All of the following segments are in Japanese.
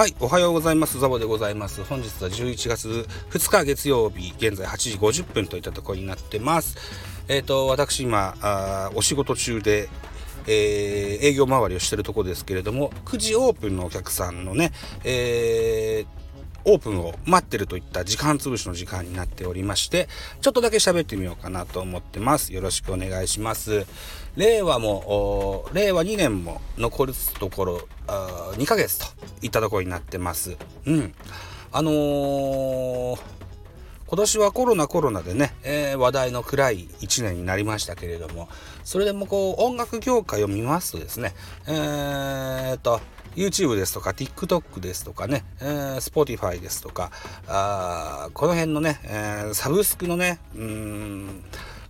はい、おはようございます。ザボでございます。本日は11月2日月曜日、現在8時50分といったところになってます。えっ、ー、と、私今あ、お仕事中で、えー、営業回りをしてるところですけれども、9時オープンのお客さんのね、えーオープンを待ってるといった時間潰しの時間になっておりまして、ちょっとだけ喋ってみようかなと思ってます。よろしくお願いします。令和も、令和2年も残るところ、2ヶ月といったところになってます。うん。あのー、今年はコロナコロナでね、えー、話題の暗い1年になりましたけれども、それでもこう音楽業界を見ますとですね、えー、と、YouTube ですとか TikTok ですとかね、えー、Spotify ですとか、あこの辺のね、えー、サブスクのね、うん、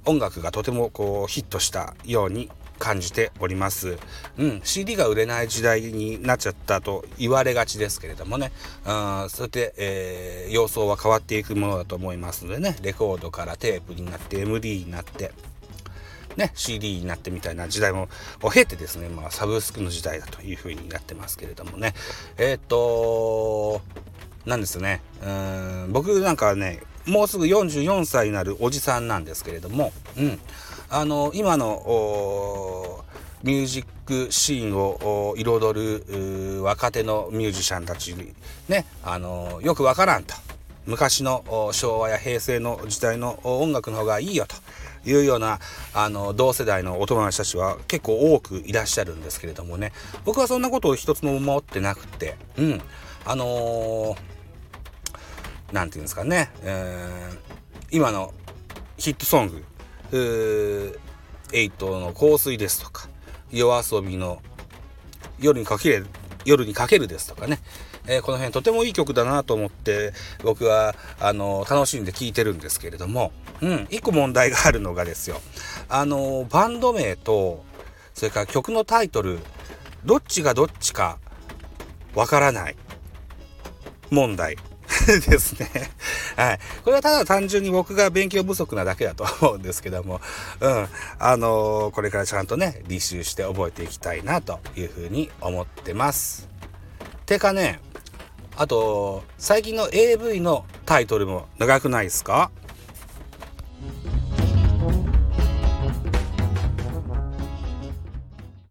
音楽がとてもこうヒットしたように感じております。うん、CD が売れない時代になっちゃったと言われがちですけれどもね、うん、そうやって、えー、様相は変わっていくものだと思いますのでね、レコードからテープになって MD になって、ね、CD になってみたいな時代もを経てですね、まあ、サブスクの時代だというふうになってますけれどもね。えっ、となんですね。うん、僕なんかね、もうすぐ44歳になるおじさんなんですけれども、うん、あの、今の、ミュージックシーンを彩る若手のミュージシャンたちにね、あの、よくわからんと。昔の昭和や平成の時代の音楽の方がいいよと。いうようなあの同世代のお友達たちは結構多くいらっしゃるんですけれどもね。僕はそんなことを一つも思ってなくて。うん。あの何、ー、て言うんですかね、えー、今のヒットソング。エイトの香水ですとか夜遊びの夜にかけ夜にかけるですとかねえー、この辺とてもいい曲だなと思って僕はあの楽しんで聴いてるんですけれども、うん、一個問題があるのがですよあのバンド名とそれから曲のタイトルどっちがどっちかわからない問題ですね。はい。これはただ単純に僕が勉強不足なだけだと思うんですけども、うん。あのー、これからちゃんとね、履修して覚えていきたいなというふうに思ってます。てかね、あと、最近の AV のタイトルも長くないですか？